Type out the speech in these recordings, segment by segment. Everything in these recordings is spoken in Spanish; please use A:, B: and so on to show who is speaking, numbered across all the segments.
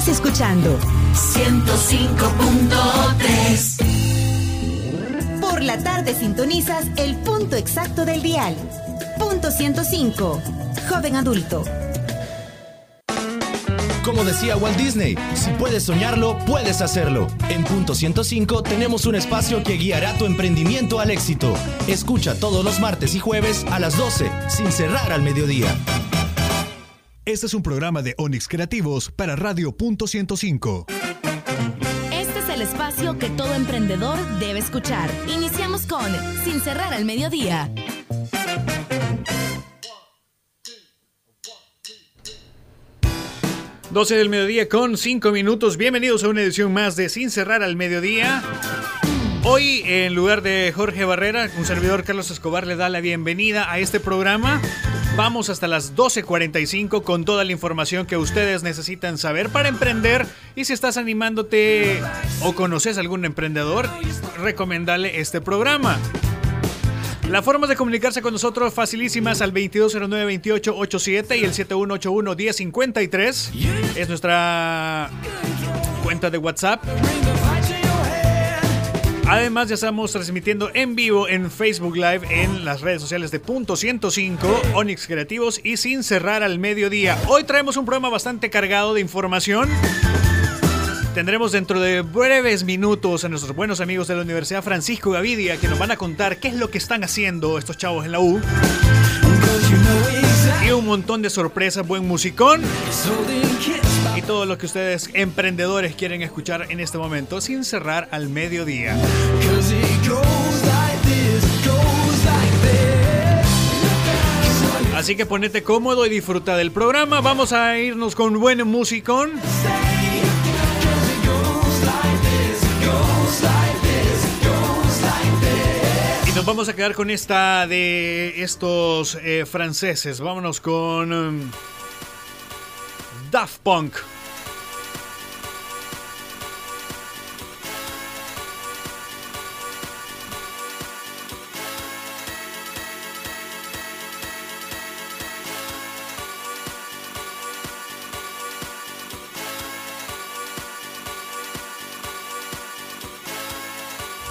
A: Estás escuchando
B: 105.3.
A: Por la tarde sintonizas el punto exacto del dial. Punto 105. Joven adulto.
C: Como decía Walt Disney, si puedes soñarlo, puedes hacerlo. En Punto 105 tenemos un espacio que guiará tu emprendimiento al éxito. Escucha todos los martes y jueves a las 12, sin cerrar al mediodía.
D: Este es un programa de Onix Creativos para Radio Punto 105.
A: Este es el espacio que todo emprendedor debe escuchar. Iniciamos con Sin cerrar al mediodía.
E: 12 del mediodía con 5 minutos. Bienvenidos a una edición más de Sin cerrar al mediodía. Hoy, en lugar de Jorge Barrera, un servidor Carlos Escobar le da la bienvenida a este programa. Vamos hasta las 12.45 con toda la información que ustedes necesitan saber para emprender. Y si estás animándote o conoces algún emprendedor, recomendale este programa. La forma de comunicarse con nosotros facilísimas al 2209-2887 y el 7181-1053. Es nuestra cuenta de WhatsApp. Además, ya estamos transmitiendo en vivo en Facebook Live en las redes sociales de Punto 105, Onyx Creativos y Sin Cerrar al Mediodía. Hoy traemos un programa bastante cargado de información. Tendremos dentro de breves minutos a nuestros buenos amigos de la Universidad Francisco Gavidia que nos van a contar qué es lo que están haciendo estos chavos en la U. Un montón de sorpresas, buen musicón. Y todo lo que ustedes emprendedores quieren escuchar en este momento sin cerrar al mediodía. Así que ponete cómodo y disfruta del programa. Vamos a irnos con buen musicón. Nos vamos a quedar con esta de estos eh, franceses. Vámonos con um, Daft Punk.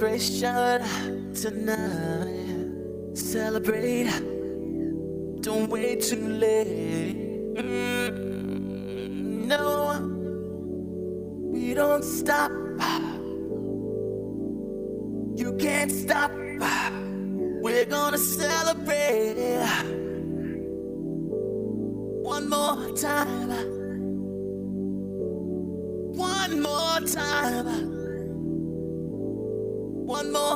F: vibration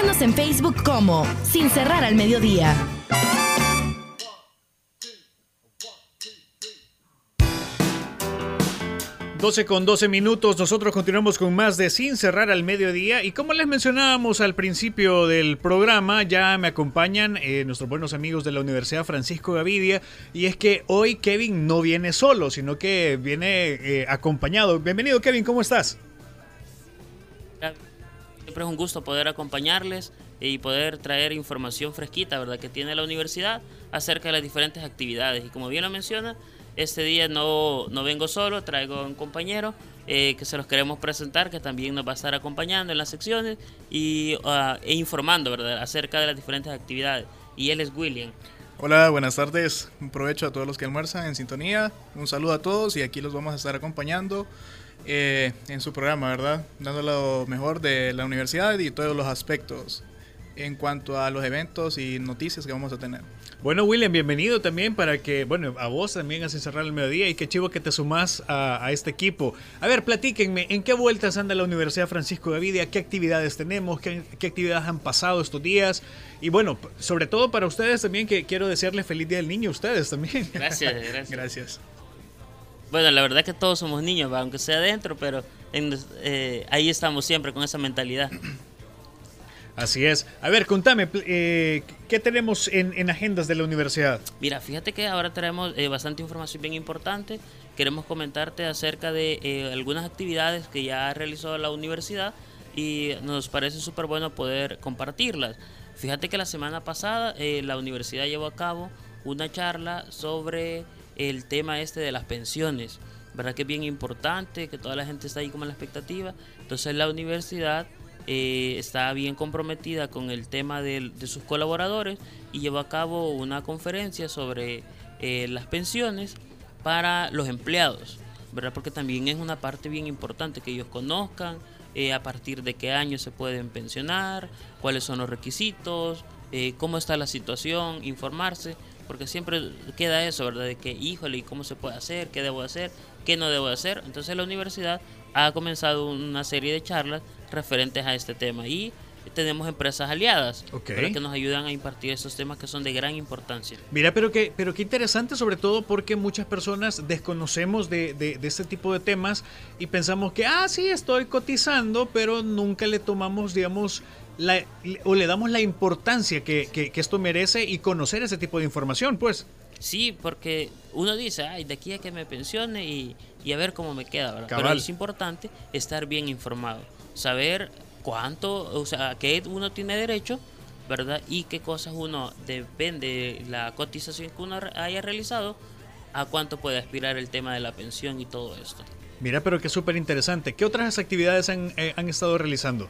G: Síguenos en Facebook como Sin Cerrar al Mediodía.
E: Doce con 12 minutos, nosotros continuamos con más de Sin Cerrar al Mediodía y como les mencionábamos al principio del programa, ya me acompañan eh, nuestros buenos amigos de la Universidad Francisco Gavidia y es que hoy Kevin no viene solo, sino que viene eh, acompañado. Bienvenido Kevin, ¿cómo estás?
H: Siempre es un gusto poder acompañarles y poder traer información fresquita, ¿verdad?, que tiene la universidad acerca de las diferentes actividades. Y como bien lo menciona, este día no, no vengo solo, traigo a un compañero eh, que se los queremos presentar, que también nos va a estar acompañando en las secciones y, ah, e informando, ¿verdad?, acerca de las diferentes actividades. Y él es William.
I: Hola, buenas tardes. Un provecho a todos los que almuerzan en sintonía. Un saludo a todos y aquí los vamos a estar acompañando eh, en su programa, ¿verdad? Dando lo mejor de la universidad y todos los aspectos en cuanto a los eventos y noticias que vamos a tener.
E: Bueno, William, bienvenido también para que, bueno, a vos también haces cerrar el mediodía y qué chivo que te sumás a, a, este equipo. A ver, platíquenme, ¿en qué vueltas anda la Universidad Francisco Gavidia? ¿Qué actividades tenemos? ¿Qué, ¿Qué, actividades han pasado estos días? Y bueno, sobre todo para ustedes también, que quiero desearles feliz Día del Niño a ustedes también.
H: Gracias, gracias.
I: Gracias.
H: Bueno, la verdad que todos somos niños, aunque sea adentro, pero en, eh, ahí estamos siempre con esa mentalidad.
E: Así es. A ver, contame, eh, ¿qué tenemos en, en, agendas de la universidad?
H: Mira, fíjate que ahora traemos eh, bastante información bien importante. Queremos comentarte acerca de eh, algunas actividades que ya ha realizado la universidad y nos parece súper bueno poder compartirlas. Fíjate que la semana pasada la universidad llevó a cabo una charla sobre el tema este de las pensiones. ¿Verdad que es bien importante? Que toda la gente está ahí como la expectativa. Entonces la universidad eh, está bien comprometida con el tema de, sus colaboradores y llevó a cabo una conferencia sobre eh, las pensiones para los empleados, ¿verdad? Porque también es una parte bien importante que ellos conozcan eh, a partir de qué año se pueden pensionar, cuáles son los requisitos, cómo está la situación, informarse, porque siempre queda eso, ¿verdad? De que, híjole, ¿y cómo se puede hacer? ¿Qué debo hacer? ¿Qué no debo hacer? Entonces la universidad ha comenzado una serie de charlas referentes a este tema y tenemos empresas aliadas que nos ayudan a impartir estos temas que son de gran importancia.
E: Mira, pero que, pero qué interesante, sobre todo porque muchas personas desconocemos de, de- de este tipo de temas y pensamos que, ah, sí, estoy cotizando, pero nunca le tomamos, digamos, la, o le damos la importancia que, que- que esto merece y conocer ese tipo de información, pues.
H: Sí, porque uno dice, ay, de aquí a que me pensione y, y a ver cómo me queda, ¿verdad? Pero es importante estar bien informado, saber cuánto, o sea, a qué uno tiene derecho, ¿verdad? Y qué cosas uno, depende de la cotización que uno haya realizado, a cuánto puede aspirar el tema de la pensión y todo esto.
E: Mira, pero que súper interesante. ¿Qué otras actividades han, eh, han estado realizando?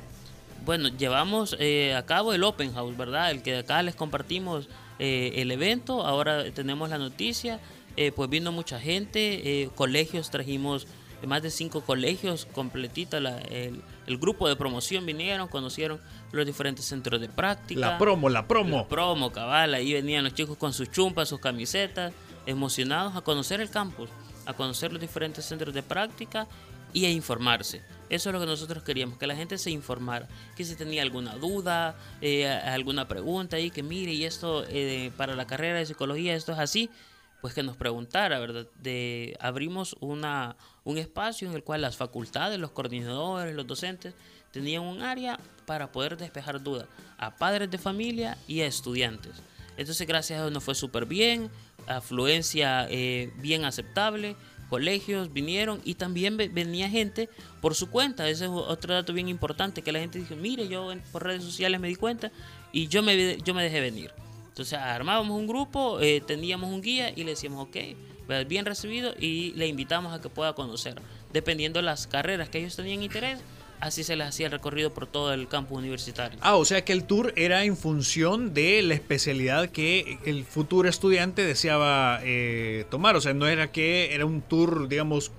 H: Bueno, llevamos eh, a cabo el Open House, ¿verdad? El que acá les compartimos eh, el evento, ahora tenemos la noticia, eh, pues vino mucha gente, eh, colegios, trajimos más de cinco colegios completita, la- el, el grupo de promoción vinieron, conocieron los diferentes centros de práctica.
E: La promo, la promo.
H: La promo, cabal, ahí venían los chicos con sus chumpas, sus camisetas, emocionados a conocer el campus, a conocer los diferentes centros de práctica y a informarse. Eso es lo que nosotros queríamos, que la gente se informara, que si tenía alguna duda, eh, alguna pregunta y que mire, y esto eh, para la carrera de psicología, esto es así, pues que nos preguntara, ¿verdad? De, abrimos una, un espacio en el cual las facultades, los coordinadores, los docentes, tenían un área para poder despejar dudas a padres de familia y a estudiantes. Entonces, gracias a Dios nos fue súper bien, afluencia eh, bien aceptable, colegios vinieron y también ve- venía gente por su cuenta. Ese es otro dato bien importante, que la gente dijo, mire, yo por redes sociales me di cuenta y yo me, yo me dejé venir. Entonces armábamos un grupo, eh, teníamos un guía y le decíamos, ok, pues, bien recibido y le invitamos a que pueda conocer. Dependiendo de las carreras que ellos tenían interés, así se les hacía el recorrido por todo el campus universitario.
E: Ah, o sea que el tour era en función de la especialidad que el futuro estudiante deseaba eh, tomar. O sea, no era que era un tour, digamos,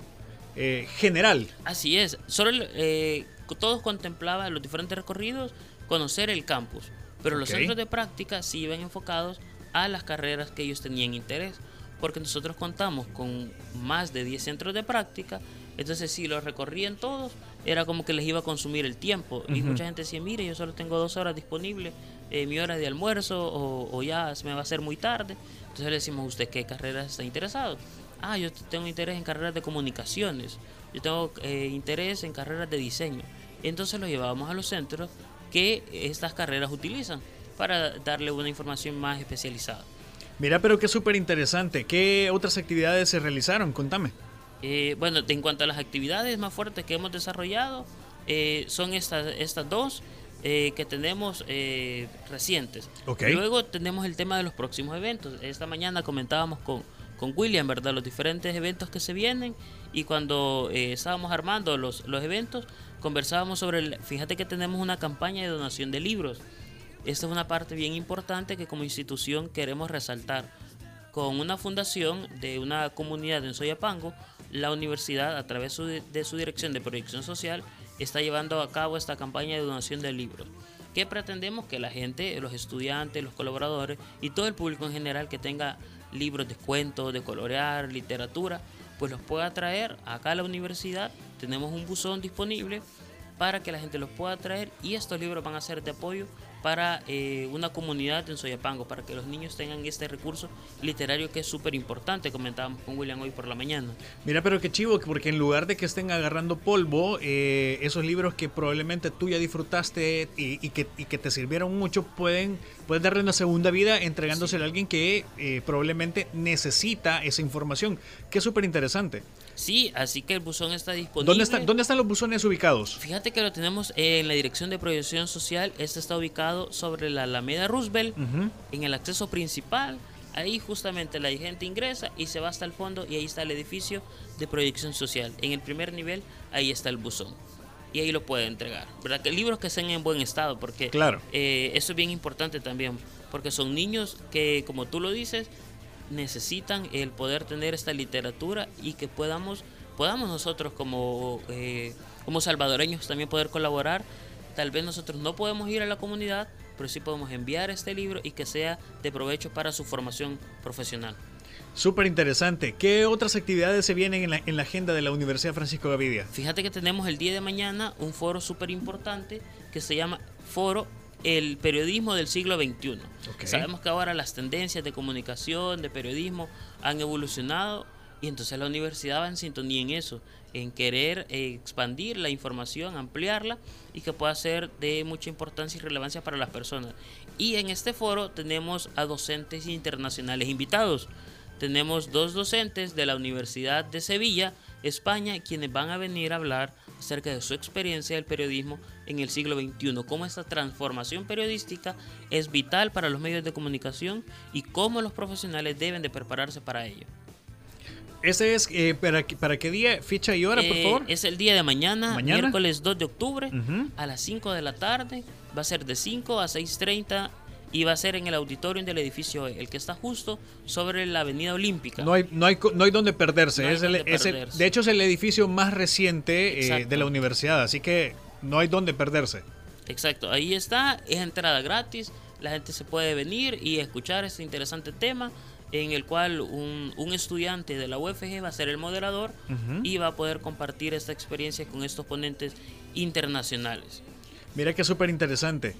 E: eh, general.
H: Así es, solo eh, todos contemplaban los diferentes recorridos, conocer el campus, pero los
E: Ok.
H: centros de práctica sí iban enfocados a las carreras que ellos tenían interés, porque nosotros contamos con más de 10 centros de práctica, entonces si los recorrían todos, era como que les iba a consumir el tiempo, y mucha gente decía, mire, yo solo tengo dos horas disponibles, eh, mi hora de almuerzo, o, o ya se me va a hacer muy tarde, entonces le decimos, ¿usted qué carreras está interesado? Ah, yo tengo interés en carreras de comunicaciones. Yo tengo eh, interés en carreras de diseño. Entonces lo llevábamos a los centros que estas carreras utilizan para darle una información más especializada.
E: Mira, pero qué súper interesante. ¿Qué otras actividades se realizaron? Contame.
H: Eh, bueno, en cuanto a las actividades más fuertes que hemos desarrollado, eh, son estas, estas dos eh, que tenemos recientes. Luego tenemos el tema de los próximos eventos. Esta mañana comentábamos con, con William, ¿verdad? Los diferentes eventos que se vienen y cuando estábamos armando los, los eventos, conversábamos sobre, el, fíjate que tenemos una campaña de donación de libros. Esta es una parte bien importante que como institución queremos resaltar. Con una fundación de una comunidad en Soyapango, la universidad, a través de su dirección de proyección social, está llevando a cabo esta campaña de donación de libros. Que pretendemos que la gente, los estudiantes, los colaboradores y todo el público en general que tenga libros de cuentos, de colorear, literatura, pues los pueda traer acá a la universidad. Tenemos un buzón disponible para que la gente los pueda traer y estos libros van a ser de apoyo para eh, una comunidad en Soyapango, para que los niños tengan este recurso literario que es súper importante, comentábamos con William hoy por la mañana.
E: Mira, pero qué chivo, porque en lugar de que estén agarrando polvo, eh, esos libros que probablemente tú ya disfrutaste y, y que, y que te sirvieron mucho, pueden, pueden darle una segunda vida entregándosela a alguien que eh, probablemente necesita esa información, que es súper interesante.
H: Sí, así que el buzón está disponible.
E: ¿Dónde, está, ¿Dónde están los buzones ubicados?
H: Fíjate que lo tenemos en la Dirección de Proyección Social. Este está ubicado sobre la Alameda Roosevelt, en el acceso principal. Ahí justamente la gente ingresa y se va hasta el fondo y ahí está el edificio de proyección social. En el primer nivel, ahí está el buzón. Y ahí lo puede entregar. ¿Verdad? Que libros que estén en buen estado, porque
E: Claro.
H: eh, eso es bien importante también, porque son niños que, como tú lo dices, necesitan el poder tener esta literatura y que podamos, podamos nosotros como, eh, como salvadoreños también poder colaborar. Tal vez nosotros no podemos ir a la comunidad, pero sí podemos enviar este libro y que sea de provecho para su formación profesional.
E: Súper interesante. ¿Qué otras actividades se vienen en la, en la agenda de la Universidad Francisco Gavidia?
H: Fíjate que tenemos el día de mañana un foro súper importante que se llama foro el periodismo del siglo XXI.
E: Ok.
H: Sabemos que ahora las tendencias de comunicación, de periodismo, han evolucionado y entonces la universidad va en sintonía en eso, en querer eh, expandir la información, ampliarla y que pueda ser de mucha importancia y relevancia para las personas. Y en este foro tenemos a docentes internacionales invitados. Tenemos dos docentes de la Universidad de Sevilla, España, quienes van a venir a hablar acerca de su experiencia del periodismo en el siglo XXI, cómo esta transformación periodística es vital para los medios de comunicación y cómo los profesionales deben de prepararse para ello.
E: Ese es, eh, ¿para, qué- ¿para qué día? Ficha y hora, por
H: Eh,
E: favor.
H: Es el día de mañana,
E: ¿Mañana?
H: miércoles 2 de octubre, a las 5 de la tarde. Va a ser de 5 a 6.30 y va a ser en el auditorium del edificio E, el que está justo sobre la Avenida Olímpica.
E: No hay, no hay, no hay donde perderse.
H: No hay
E: es el-
H: donde
E: es el-
H: perderse.
E: de hecho, es el edificio más reciente eh, de la universidad, así que no hay donde perderse.
H: Exacto, ahí está, es entrada gratis, la gente se puede venir y escuchar este interesante tema en el cual un, un estudiante de la UFG va a ser el moderador y va a poder compartir esta experiencia con estos ponentes internacionales.
E: Mira que es súper interesante.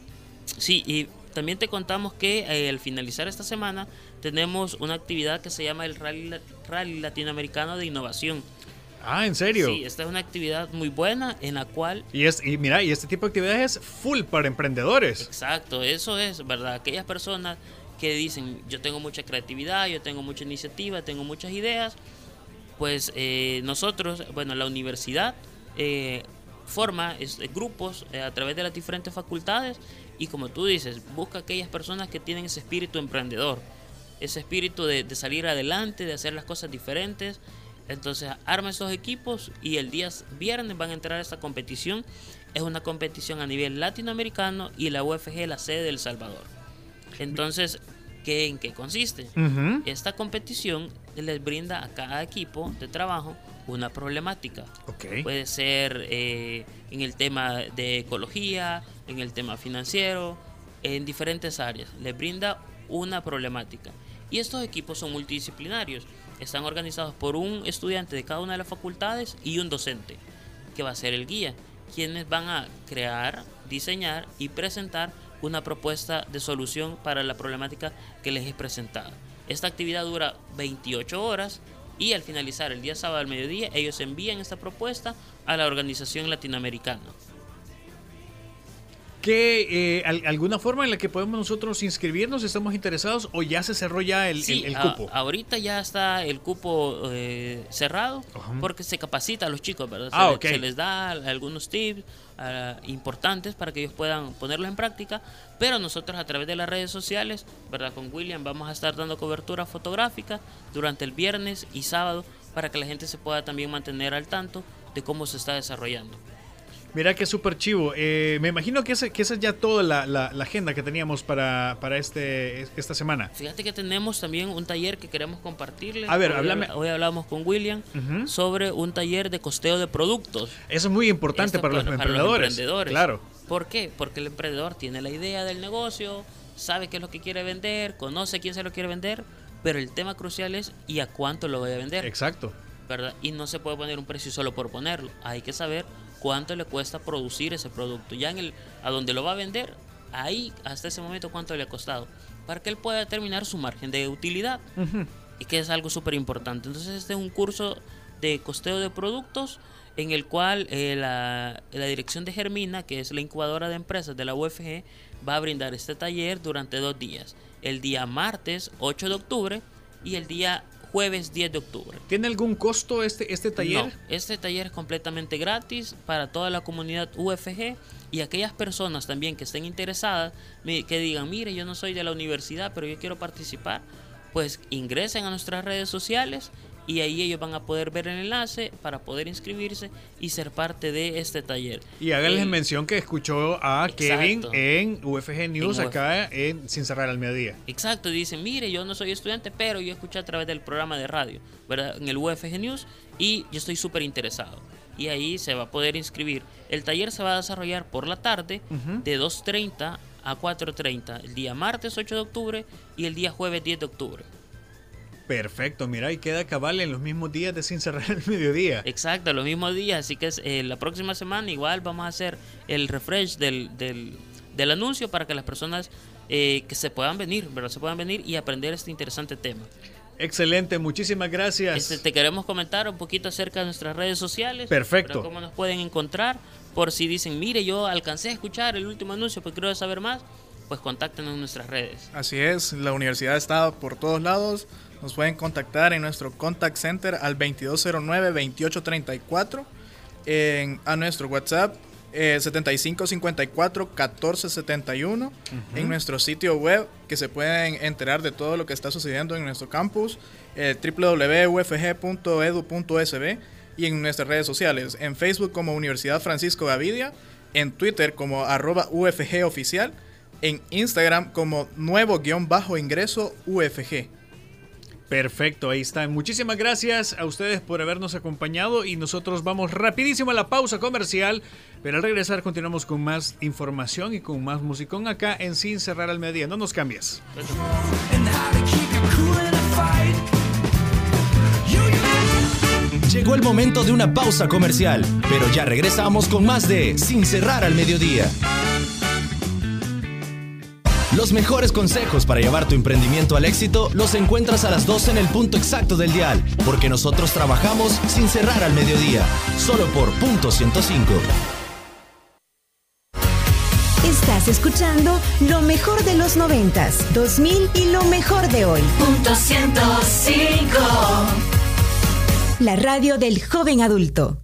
H: Sí, y también te contamos que eh, al finalizar esta semana tenemos una actividad que se llama el Rally, Rally Latinoamericano de Innovación.
E: Ah, ¿en serio?
H: Sí, esta es una actividad muy buena en la cual
E: Y, es, y mira, y este tipo de actividades es full para emprendedores.
H: Exacto, eso es, ¿verdad? Aquellas personas que dicen, yo tengo mucha creatividad, yo tengo mucha iniciativa, tengo muchas ideas, pues eh, nosotros, bueno, la universidad eh, forma es- grupos eh, a través de las diferentes facultades y como tú dices, busca aquellas personas que tienen ese espíritu emprendedor, ese espíritu de, de salir adelante, de hacer las cosas diferentes. Entonces arma estos equipos y el día viernes van a entrar a esta competición. Es una competición a nivel latinoamericano y la UFG es la sede del Salvador. Entonces, ¿qué, ¿en qué consiste? Esta competición les brinda a cada equipo de trabajo una problemática. Puede ser eh, en el tema de ecología, en el tema financiero, en diferentes áreas. Les brinda una problemática. Y estos equipos son multidisciplinarios. Están organizados por un estudiante de cada una de las facultades y un docente, que va a ser el guía, quienes van a crear, diseñar y presentar una propuesta de solución para la problemática que les es presentada. Esta actividad dura 28 horas y al finalizar el día sábado al mediodía ellos envían esta propuesta a la organización latinoamericana.
E: ¿Qué, eh, al- ¿Alguna forma en la que podemos nosotros inscribirnos? ¿Estamos interesados o ya se cerró ya el,
H: Sí,
E: el- el
H: a-
E: cupo?
H: ahorita ya está el cupo eh, cerrado
E: Ajá.
H: porque se capacita a los chicos, ¿verdad? Se,
E: Ah,
H: le- se les da algunos tips ah, importantes para que ellos puedan ponerlos en práctica, pero nosotros a través de las redes sociales, ¿verdad? Con William vamos a estar dando cobertura fotográfica durante el viernes y sábado para que la gente se pueda también mantener al tanto de cómo se está desarrollando.
E: Mira que súper chivo. Eh, me imagino que, ese- que esa es ya toda la, la- la agenda que teníamos para, para este, esta semana.
H: Fíjate que tenemos también un taller que queremos compartirles.
E: A ver,
H: hoy,
E: háblame.
H: habla- Hoy hablamos con William sobre un taller de costeo de productos.
E: Eso es muy importante
H: Esto
E: para, los, emprendedores.
H: emprendedores.
E: Claro.
H: ¿Por qué? Porque el emprendedor tiene la idea del negocio, sabe qué es lo que quiere vender, conoce quién se lo quiere vender, pero el tema crucial es ¿y a cuánto lo voy a vender?
E: Exacto.
H: ¿verdad? Y no se puede poner un precio solo por ponerlo. Hay que saber cuánto le cuesta producir ese producto. Ya en el a donde lo va a vender, ahí hasta ese momento cuánto le ha costado, para que él pueda determinar su margen de utilidad. Y que es algo súper importante. Entonces este es un curso de costeo de productos en el cual eh, la, la dirección de Germina, que es la incubadora de empresas de la UFG, va a brindar este taller durante dos días. El día martes 8 de octubre y el día jueves 10 de octubre.
E: ¿Tiene algún costo este, este taller?
H: No, este taller es completamente gratis para toda la comunidad UFG y aquellas personas también que estén interesadas, que digan, mire, yo no soy de la universidad, pero yo quiero participar, pues ingresen a nuestras redes sociales y ahí ellos van a poder ver el enlace para poder inscribirse y ser parte de este taller.
E: Y háganles
H: El-
E: mención que escuchó a
H: Exacto.
E: Kevin en UFG News
H: En
E: acá en Sin Cerrar al Mediodía.
H: Exacto, dicen, mire, yo no soy estudiante, pero yo escuché a través del programa de radio, ¿verdad? En el UFG News y yo estoy súper interesado. Y ahí se va a poder inscribir. El taller se va a desarrollar por la tarde de 2.30 a 4.30, el día martes 8 de octubre y el día jueves 10 de octubre.
E: Perfecto, mira, y queda cabal en los mismos días de Sin Cerrar al Mediodía.
H: Exacto, los mismos días, así que es, eh, la próxima semana igual vamos a hacer el refresh del, del, del anuncio para que las personas eh, que se puedan venir, ¿verdad? Se puedan venir y aprender este interesante tema.
E: Excelente, muchísimas gracias.
H: Este, te queremos comentar un poquito acerca de nuestras redes sociales.
E: Perfecto.
H: ¿verdad? ¿Cómo nos pueden encontrar? Por si dicen, mire, yo alcancé a escuchar el último anuncio, pero quiero saber más, pues contáctenos en nuestras redes.
I: Así es, la universidad está por todos lados. Nos pueden contactar en nuestro contact center al 2209-2834, en, a nuestro WhatsApp eh, 7554-1471, en nuestro sitio web que se pueden enterar de todo lo que está sucediendo en nuestro campus, eh, www.ufg.edu.sb y en nuestras redes sociales, en Facebook como Universidad Francisco Gavidia, en Twitter como arroba UFG oficial, en Instagram como nuevo-ingreso UFG.
E: Perfecto, ahí están. Muchísimas gracias a ustedes por habernos acompañado y nosotros vamos rapidísimo a la pausa comercial, pero al regresar continuamos con más información y con más musicón acá en Sin Cerrar al Mediodía. No nos cambies.
C: Llegó el momento de una pausa comercial, pero ya regresamos con más de Sin cerrar al mediodía. Los mejores consejos para llevar tu emprendimiento al éxito los encuentras a las 12 en el punto exacto del dial, porque nosotros trabajamos sin cerrar al mediodía, solo por punto 105.
J: Estás escuchando lo mejor de los 90s, 2000 y lo mejor de hoy.
G: Punto 105.
J: La radio del joven adulto.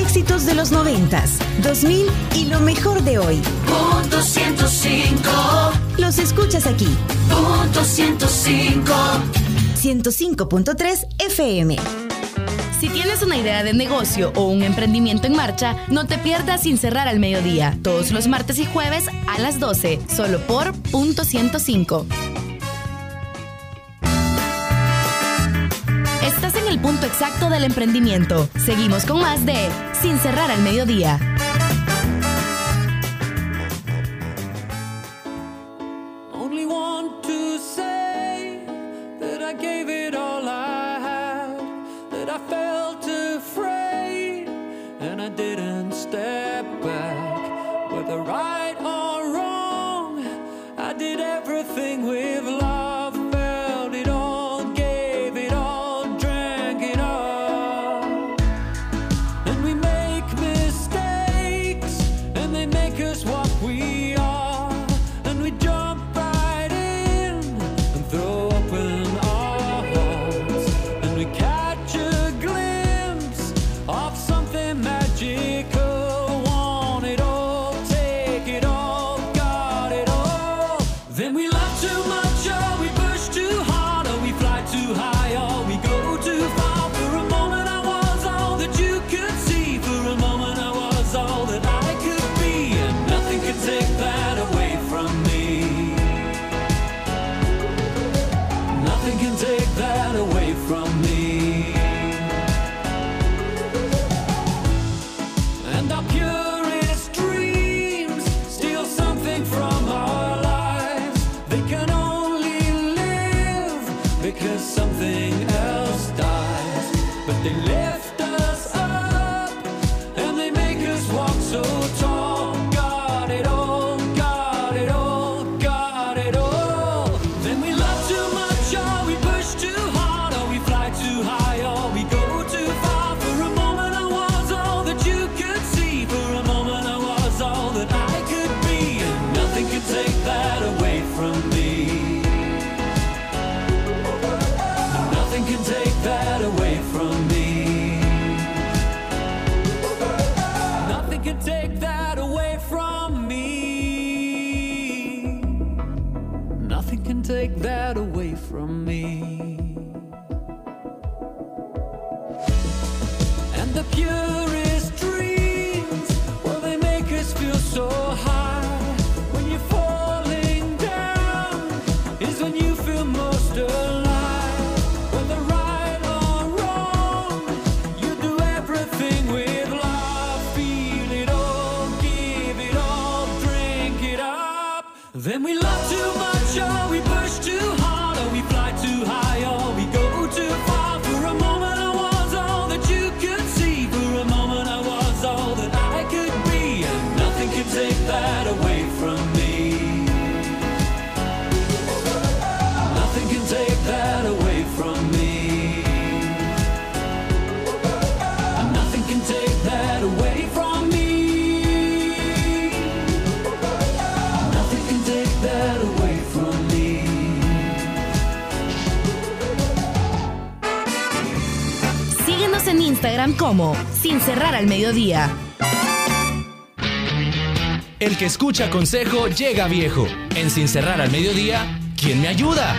J: éxitos de los 90s, 2000 y lo mejor de hoy.
G: Punto 105.
J: Los escuchas aquí.
G: Punto 105.
J: 105.3 FM.
G: Si tienes una idea de negocio o un emprendimiento en marcha, no te pierdas sin cerrar al mediodía, todos los martes y jueves a las 12, solo por punto 105. Punto exacto del emprendimiento. Seguimos con más de Sin cerrar al mediodía.
K: Take that away from me.
G: Como Sin Cerrar al Mediodía.
C: El que escucha consejo llega viejo. En Sin Cerrar al Mediodía, ¿quién me ayuda?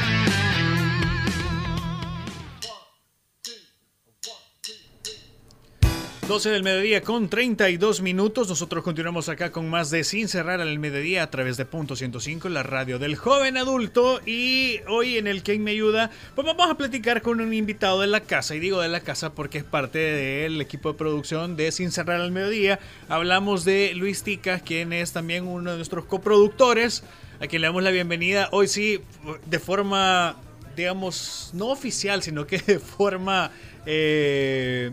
E: 12 del mediodía con 32 minutos. Nosotros continuamos acá con más de Sin Cerrar al Mediodía a través de Punto 105, la radio del joven adulto. Y hoy en el Quien Me Ayuda, pues vamos a platicar con un invitado de la casa. Y digo de la casa porque es parte del equipo de producción de Sin Cerrar al Mediodía. Hablamos de Luis Tica, quien es también uno de nuestros coproductores, a quien le damos la bienvenida. Hoy sí, de forma, digamos, no oficial, sino que de forma... eh,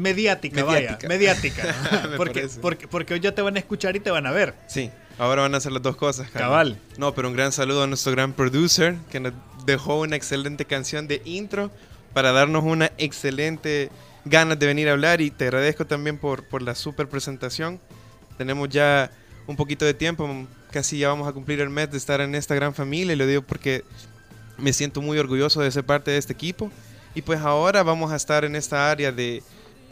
E: mediática,
L: Mediática.
E: vaya, mediática.
L: Me
E: porque, porque, porque hoy ya te van a escuchar y te van a ver.
L: Sí, ahora van a hacer las dos cosas. Carlos.
E: Cabal.
L: No, pero un gran saludo a nuestro gran producer que nos dejó una excelente canción de intro para darnos una excelente ganas de venir a hablar y te agradezco también por, por la super presentación. Tenemos ya un poquito de tiempo, casi ya vamos a cumplir el mes de estar en esta gran familia y lo digo porque me siento muy orgulloso de ser parte de este equipo. Y pues ahora vamos a estar en esta área de,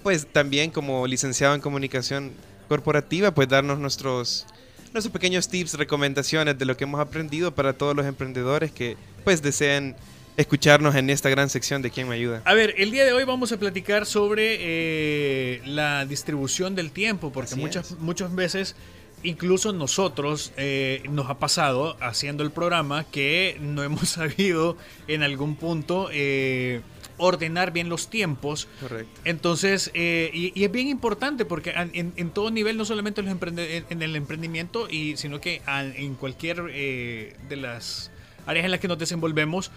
L: pues también como licenciado en comunicación corporativa, pues darnos nuestros, nuestros pequeños tips, recomendaciones de lo que hemos aprendido para todos los emprendedores que pues deseen escucharnos en esta gran sección de Quién me ayuda.
E: A ver, el día de hoy vamos a platicar sobre eh, la distribución del tiempo, porque
L: Así
E: muchas,
L: es.
E: muchas veces, incluso nosotros, eh, nos ha pasado haciendo el programa que no hemos sabido en algún punto eh, ordenar bien los tiempos.
L: Correcto.
E: Entonces, eh, y, y es bien importante porque en, en todo nivel, no solamente en, los en- en el emprendimiento, y, sino que en cualquier eh, de las áreas en las que nos desenvolvemos,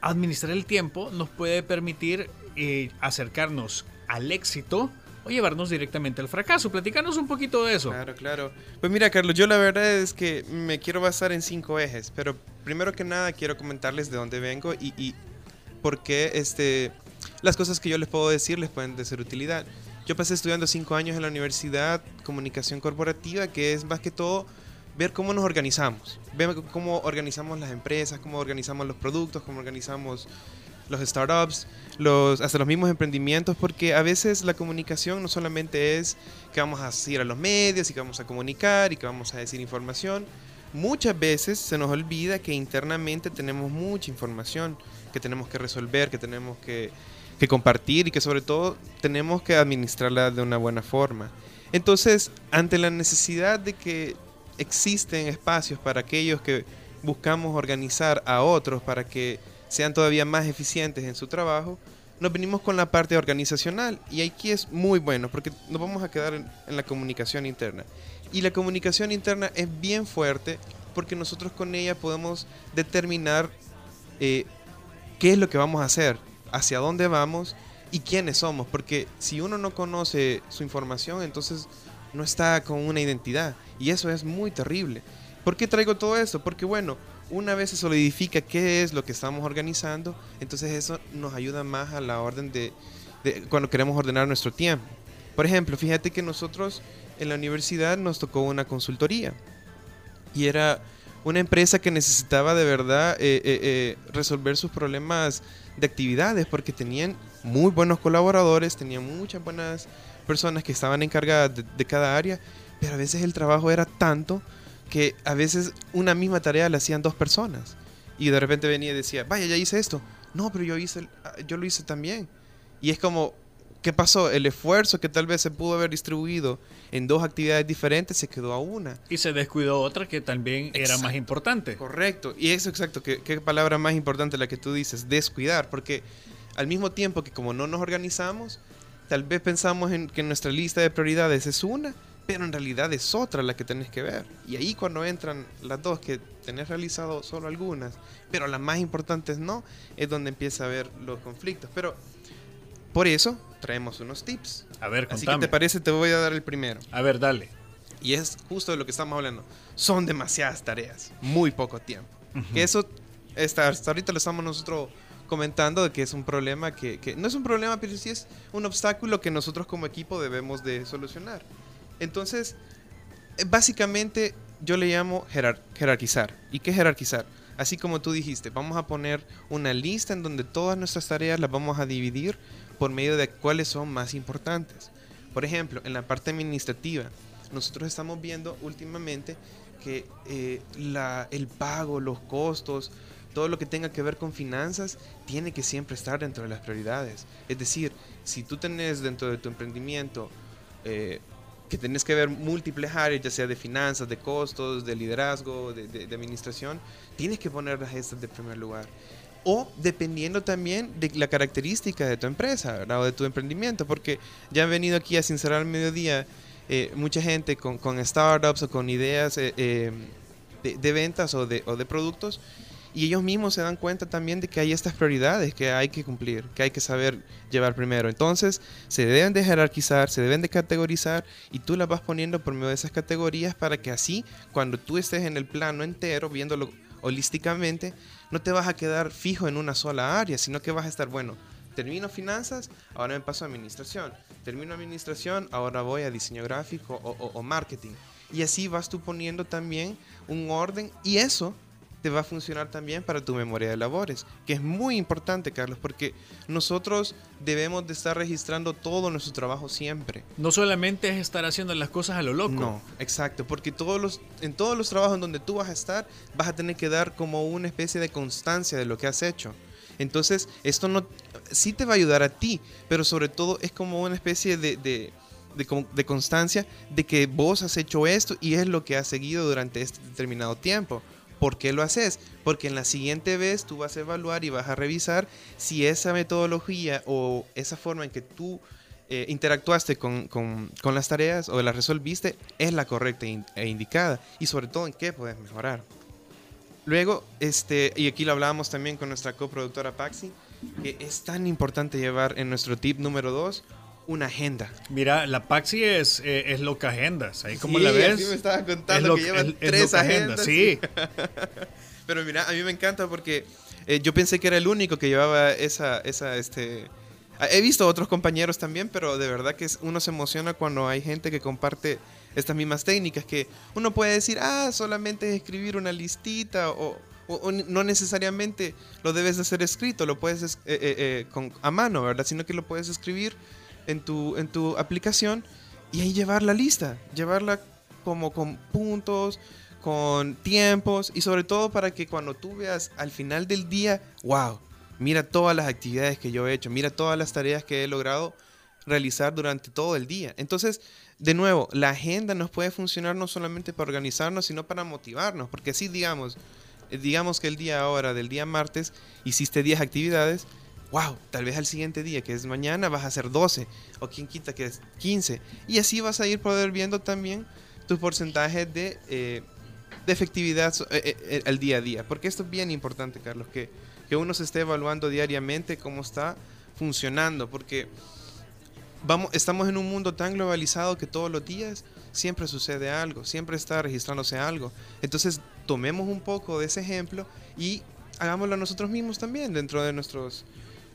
E: administrar el tiempo nos puede permitir eh, acercarnos al éxito o llevarnos directamente al fracaso. Platicanos un poquito de eso.
L: Claro, claro. Pues mira, Carlos, yo la verdad es que me quiero basar en cinco ejes, pero primero que nada quiero comentarles de dónde vengo y, y por qué este, las cosas que yo les puedo decir les pueden de ser utilidad. Yo pasé estudiando cinco años en la universidad, comunicación corporativa, que es más que todo ver cómo nos organizamos, ver cómo organizamos las empresas, cómo organizamos los productos, cómo organizamos los startups, los, hasta los mismos emprendimientos, porque a veces la comunicación no solamente es que vamos a ir a los medios y que vamos a comunicar y que vamos a decir información. Muchas veces se nos olvida que internamente tenemos mucha información que tenemos que resolver, que tenemos que, que compartir y que sobre todo tenemos que administrarla de una buena forma. Entonces, ante la necesidad de que existen espacios para aquellos que buscamos organizar a otros para que sean todavía más eficientes en su trabajo, nos venimos con la parte organizacional y aquí es muy bueno porque nos vamos a quedar en, en la comunicación interna. Y la comunicación interna es bien fuerte porque nosotros con ella podemos determinar eh, qué es lo que vamos a hacer, hacia dónde vamos y quiénes somos. Porque si uno no conoce su información, entonces no está con una identidad. Y eso es muy terrible. ¿Por qué traigo todo esto? Porque bueno, una vez se solidifica qué es lo que estamos organizando, entonces eso nos ayuda más a la orden de, de cuando queremos ordenar nuestro tiempo. Por ejemplo, fíjate que nosotros en la universidad nos tocó una consultoría y era una empresa que necesitaba de verdad eh, eh, eh, resolver sus problemas de actividades porque tenían muy buenos colaboradores, tenían muchas buenas personas que estaban encargadas de, cada área, pero a veces el trabajo era tanto que a veces una misma tarea la hacían dos personas y de repente venía y decía, vaya, ya hice esto. No, pero yo, hice, ah, yo lo hice también. Y es como, ¿qué pasó? El esfuerzo que tal vez se pudo haber distribuido en dos actividades diferentes se quedó a una.
E: Y se descuidó otra que también era más
L: Exacto.
E: importante.
L: Correcto. Y eso exacto. ¿Qué, qué palabra más importante la que tú dices? Descuidar. Porque al mismo tiempo que como no nos organizamos, tal vez pensamos en que nuestra lista de prioridades es una, pero en realidad es otra la que tenés que ver. Y ahí cuando entran las dos, que tenés realizado solo algunas, pero las más importantes no, es donde empieza a haber los conflictos. Pero por eso traemos unos tips.
E: A ver,
L: Así que
E: contame.
L: te parece, te voy a dar el primero.
E: A ver, dale.
L: Y es justo de lo que estamos hablando. Son demasiadas tareas, muy poco tiempo. Que eso, hasta, hasta ahorita lo estamos nosotros comentando de que es un problema que, que no es un problema, pero sí es un obstáculo que nosotros como equipo debemos de solucionar. Entonces, eh, básicamente yo le llamo jerar- jerarquizar. ¿Y qué es jerarquizar? Así como tú dijiste, vamos a poner una lista en donde todas nuestras tareas las vamos a dividir por medio de cuáles son más importantes. Por ejemplo, en la parte administrativa, nosotros estamos viendo últimamente que eh, el pago, los costos, todo lo que tenga que ver con finanzas, tiene que siempre estar dentro de las prioridades. Es decir, si tú tenés dentro de tu emprendimiento eh, que tenés que ver múltiples áreas, ya sea de finanzas, de costos, de liderazgo, de, de- de administración, tienes que ponerlas estas de primer lugar. O dependiendo también de la característica de tu empresa o de tu emprendimiento, porque ya han venido aquí a Sincerar al Mediodía eh, mucha gente con, startups o con ideas eh, eh, de, ventas o de, o de productos y ellos mismos se dan cuenta también de que hay estas prioridades que hay que cumplir, que hay que saber llevar primero. Entonces, se deben de jerarquizar, se deben de categorizar y tú las vas poniendo por medio de esas categorías para que así, cuando tú estés en el plano entero, viéndolo holísticamente, no te vas a quedar fijo en una sola área, sino que vas a estar, bueno, termino finanzas, ahora me paso a administración. Termino administración, ahora voy a diseño gráfico o, o- marketing. Y así vas tú poniendo también un orden y eso te va a funcionar también para tu memoria de labores, que es muy importante, Carlos, porque nosotros debemos de estar registrando todo nuestro trabajo siempre.
E: No solamente es estar haciendo las cosas a lo loco.
L: No, exacto, porque todos los, en todos los trabajos en donde tú vas a estar, vas a tener que dar como una especie de constancia de lo que has hecho. Entonces, esto no sí te va a ayudar a ti, pero sobre todo es como una especie de, de, de con- de constancia de que vos has hecho esto y es lo que has seguido durante este determinado tiempo. ¿Por qué lo haces? Porque en la siguiente vez tú vas a evaluar y vas a revisar si esa metodología o esa forma en que tú eh, interactuaste con, con- las tareas o las resolviste es la correcta in- e indicada y sobre todo en qué puedes mejorar. Luego, este, y aquí lo hablábamos también con nuestra coproductora Paxi, que es tan importante llevar en nuestro tip número 2 una agenda.
E: Mira, la Paxi es, eh, es loca agendas. Ahí como
L: Sí,
E: la ves.
L: así me estaba contando
E: es lo-
L: que llevan
E: es- es
L: tres
E: loca agenda,
L: agendas.
E: Sí.
L: Pero mira, a mí me encanta porque eh, yo pensé que era el único que llevaba esa, esa, este... ah, He visto otros compañeros también, pero de verdad que uno se emociona cuando hay gente que comparte estas mismas técnicas, que uno puede decir, ah, solamente es escribir una listita o, o- o no necesariamente lo debes de hacer escrito, lo puedes es- eh, eh, eh, con, a mano, ¿verdad? Sino que lo puedes escribir en tu, en tu aplicación y ahí llevar la lista, llevarla como con puntos, con tiempos y sobre todo para que cuando tú veas al final del día, wow, mira todas las actividades que yo he hecho, mira todas las tareas que he logrado realizar durante todo el día. Entonces, de nuevo, la agenda nos puede funcionar no solamente para organizarnos, sino para motivarnos, porque así digamos, eh, digamos que el día ahora del día martes hiciste 10 actividades, wow, tal vez al siguiente día, que es mañana, vas a hacer 12, o quien quita que es 15, y así vas a ir poder viendo también tus porcentajes de, eh, de efectividad eh, eh, eh, al día a día, porque esto es bien importante, Carlos, que, que uno se esté evaluando diariamente cómo está funcionando, porque vamos, estamos en un mundo tan globalizado que todos los días siempre sucede algo, siempre está registrándose algo. Entonces, tomemos un poco de ese ejemplo y hagámoslo nosotros mismos también dentro de nuestros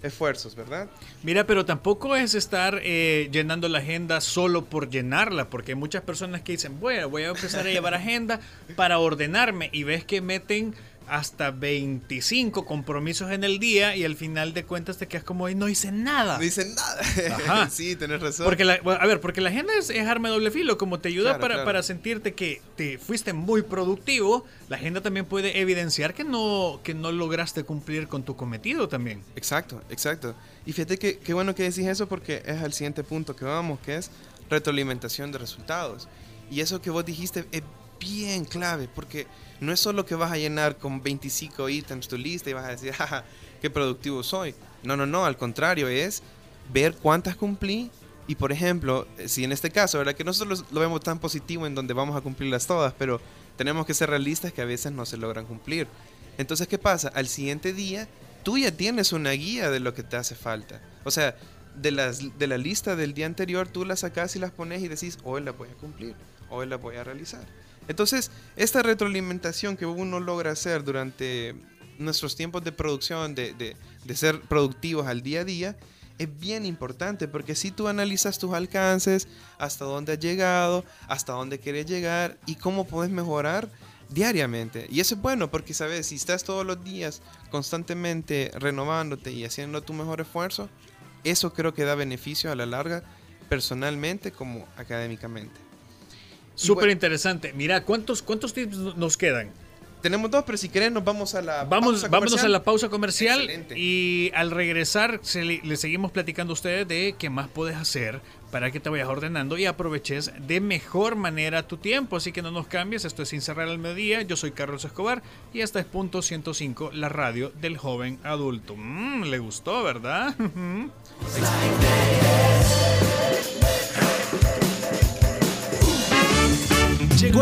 L: esfuerzos, ¿verdad?
E: Mira, pero tampoco es estar eh, llenando la agenda solo por llenarla, porque hay muchas personas que dicen, bueno, voy a empezar a llevar agenda para ordenarme y ves que meten hasta 25 compromisos en el día y al final de cuentas te quedas como, "Ay, no hice nada.
L: No dicen nada.
E: Ajá.
L: sí, tenés razón.
E: Porque la, a ver, porque la agenda es, es arma de doble filo, como te ayuda
L: Claro,
E: para,
L: claro.
E: para sentirte que te fuiste muy productivo, la agenda también puede evidenciar que no, que no lograste cumplir con tu cometido también.
L: Exacto, exacto. Y fíjate que qué bueno que decís eso porque es al siguiente punto que vamos, que es retroalimentación de resultados. Y eso que vos dijiste es bien clave porque no es solo que vas a llenar con 25 ítems tu lista y vas a decir, jaja, qué productivo soy. No, no, no, al contrario, es ver cuántas cumplí y por ejemplo, si en este caso, ¿verdad? Que nosotros lo vemos tan positivo en donde vamos a cumplirlas todas, pero tenemos que ser realistas que a veces no se logran cumplir. Entonces, ¿qué pasa? Al siguiente día, tú ya tienes una guía de lo que te hace falta. O sea, de, las, de la lista del día anterior, tú las sacas y las pones y decís, hoy la voy a cumplir, hoy la voy a realizar. Entonces, esta retroalimentación que uno logra hacer durante nuestros tiempos de producción, de, de- ser productivos al día a día, es bien importante porque si tú analizas tus alcances, hasta dónde has llegado, hasta dónde quieres llegar y cómo puedes mejorar, diariamente. Y eso es bueno porque, ¿sabes? Si estás todos los días constantemente renovándote y haciendo tu mejor esfuerzo, eso creo que da beneficio a la larga, personalmente como académicamente.
E: Súper interesante. Mira, ¿cuántos, ¿cuántos tips nos quedan?
L: Tenemos dos, pero si quieren nos vamos a la
E: Vamos,
L: pausa
E: vámonos
L: comercial.
E: a la pausa comercial
L: Excelente.
E: y al regresar se le, le seguimos platicando a ustedes de qué más puedes hacer para que te vayas ordenando y aproveches de mejor manera tu tiempo. Así que no nos cambies, esto es Sin Cerrar al Mediodía. Yo soy Carlos Escobar y esta es Punto 105, la radio del joven adulto. Mm, ¿Le gustó, verdad?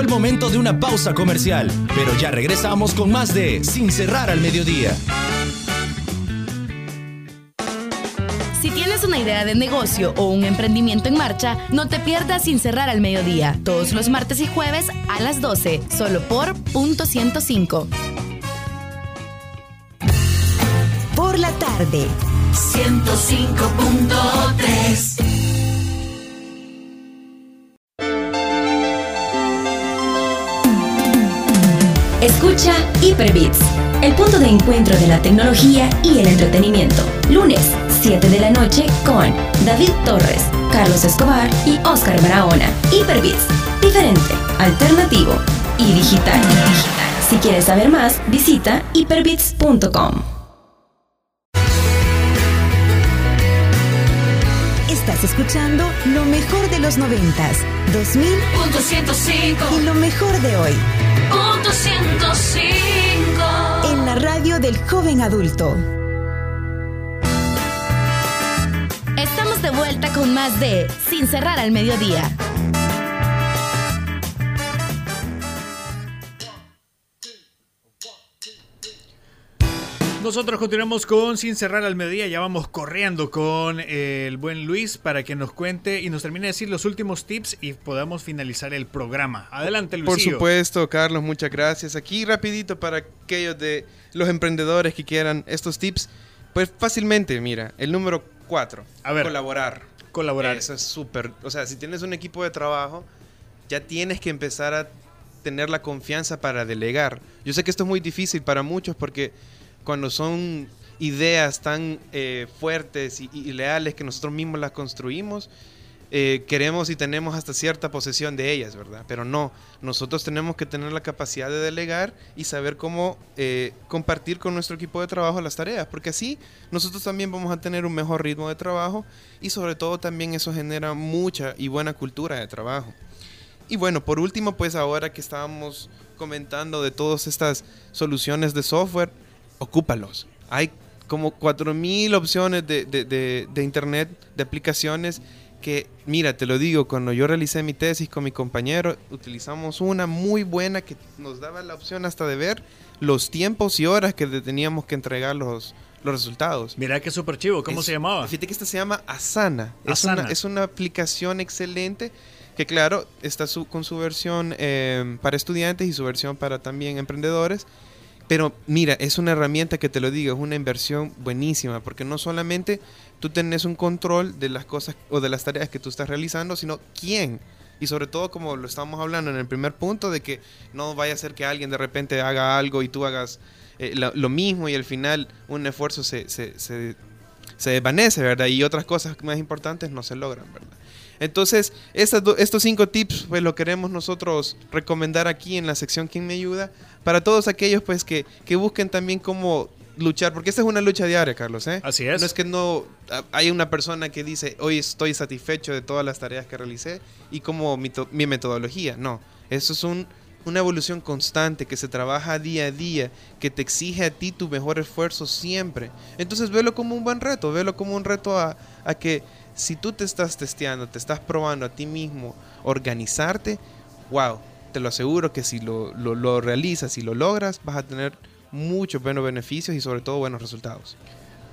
C: momento de una pausa comercial, pero ya regresamos con más de Sin cerrar al mediodía.
G: Si tienes una idea de negocio o un emprendimiento en marcha, no te pierdas sin cerrar al mediodía, todos los martes y jueves a las 12, solo por punto 105.
J: Por la tarde.
A: 105.3
M: Escucha Hyperbits, el punto de encuentro de la tecnología y el entretenimiento. Lunes, 7 de la noche con David Torres, Carlos Escobar y Oscar Barahona. Hyperbits, diferente, alternativo y digital. Si quieres saber más, visita hyperbits.com.
J: Estás escuchando lo mejor de los noventas, 2000
A: Punto 105
J: y lo mejor de hoy
A: 105
J: en la radio del joven adulto.
G: Estamos de vuelta con más de Sin cerrar al mediodía.
E: Nosotros continuamos con Sin Cerrar al Mediodía, ya vamos corriendo con el buen Luis para que nos cuente y nos termine de decir los últimos tips y podamos finalizar el programa. Adelante, Luis.
L: Por supuesto, Carlos, muchas gracias. Aquí rapidito para aquellos de los emprendedores que quieran estos tips, pues fácilmente, mira, el número 4,
E: A ver.
L: colaborar.
E: Colaborar.
L: Eso es súper, o sea, si tienes un equipo de trabajo, ya tienes que empezar a tener la confianza para delegar. Yo sé que esto es muy difícil para muchos porque cuando son ideas tan eh, fuertes y, y leales que nosotros mismos las construimos, eh, queremos y tenemos hasta cierta posesión de ellas, ¿verdad? Pero no, nosotros tenemos que tener la capacidad de delegar y saber cómo eh, compartir con nuestro equipo de trabajo las tareas, porque así nosotros también vamos a tener un mejor ritmo de trabajo y sobre todo también eso genera mucha y buena cultura de trabajo. Y bueno, por último, pues ahora que estábamos comentando de todas estas soluciones de software, ocúpalos. Hay como 4.000 opciones de, de- de- de internet, de aplicaciones que, mira, te lo digo, cuando yo realicé mi tesis con mi compañero, utilizamos una muy buena que nos daba la opción hasta de ver los tiempos y horas que teníamos que entregar los, los resultados.
E: Mira qué súper chivo, ¿cómo
L: Es-
E: se llamaba?
L: Fíjate que esta se llama Asana. Es,
E: Asana.
L: Una, es una aplicación excelente que, claro, está su- con su versión eh, para estudiantes y su versión para también emprendedores. Pero mira, es una herramienta que te lo digo, es una inversión buenísima, porque no solamente tú tenés un control de las cosas o de las tareas que tú estás realizando, sino quién. Y sobre todo, como lo estábamos hablando en el primer punto, de que no vaya a ser que alguien de repente haga algo y tú hagas eh, lo mismo y al final un esfuerzo se, se, se, desvanece, ¿verdad? Y otras cosas más importantes no se logran, ¿verdad? Entonces, estos cinco tips, pues lo queremos nosotros recomendar aquí en la sección ¿Quién me ayuda? Para todos aquellos, pues, que, que busquen también cómo luchar, porque esta es una lucha diaria, Carlos, ¿eh?
E: Así es.
L: No es que no hay una persona que dice, hoy estoy satisfecho de todas las tareas que realicé y como mi, mi metodología. No, eso es un, una evolución constante que se trabaja día a día, que te exige a ti tu mejor esfuerzo siempre. Entonces velo como un buen reto, velo como un reto a, a que si tú te estás testeando, te estás probando a ti mismo, organizarte, wow, te lo aseguro que si lo, lo, realizas y lo logras, vas a tener muchos buenos beneficios y sobre todo buenos resultados.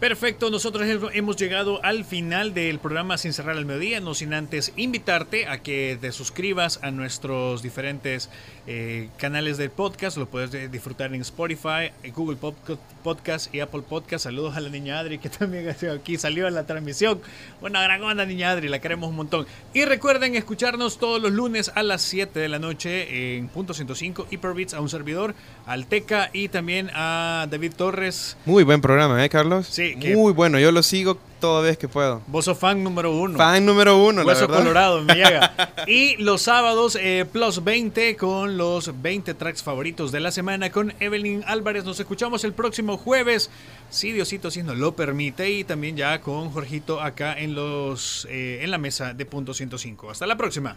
E: Perfecto, nosotros he- hemos llegado al final del programa Sin Cerrar al Mediodía, no sin antes invitarte a que te suscribas a nuestros diferentes eh, canales de podcast, lo puedes eh, disfrutar en Spotify, Google Podca- Podcast y Apple Podcast. Saludos a la niña Adri que también aquí salió en la transmisión. Una gran onda niña Adri, la queremos un montón. Y recuerden escucharnos todos los lunes a las 7 de la noche en punto 105 Hyperbits a un servidor, al Teca y también a David Torres.
L: Muy buen programa, ¿eh, Carlos?
E: Sí, que-
L: Muy bueno. Yo lo sigo toda vez que puedo.
E: Vos sos fan número uno.
L: Fan número uno, la
E: Hueso
L: verdad.
E: Colorado, me llega. Y los sábados, eh, plus 20 con los 20 tracks favoritos de la semana con Evelyn Álvarez. Nos escuchamos el próximo jueves, si Diosito si nos lo permite. Y también ya con Jorgito acá en, los, eh, en la mesa de punto 105. Hasta la próxima.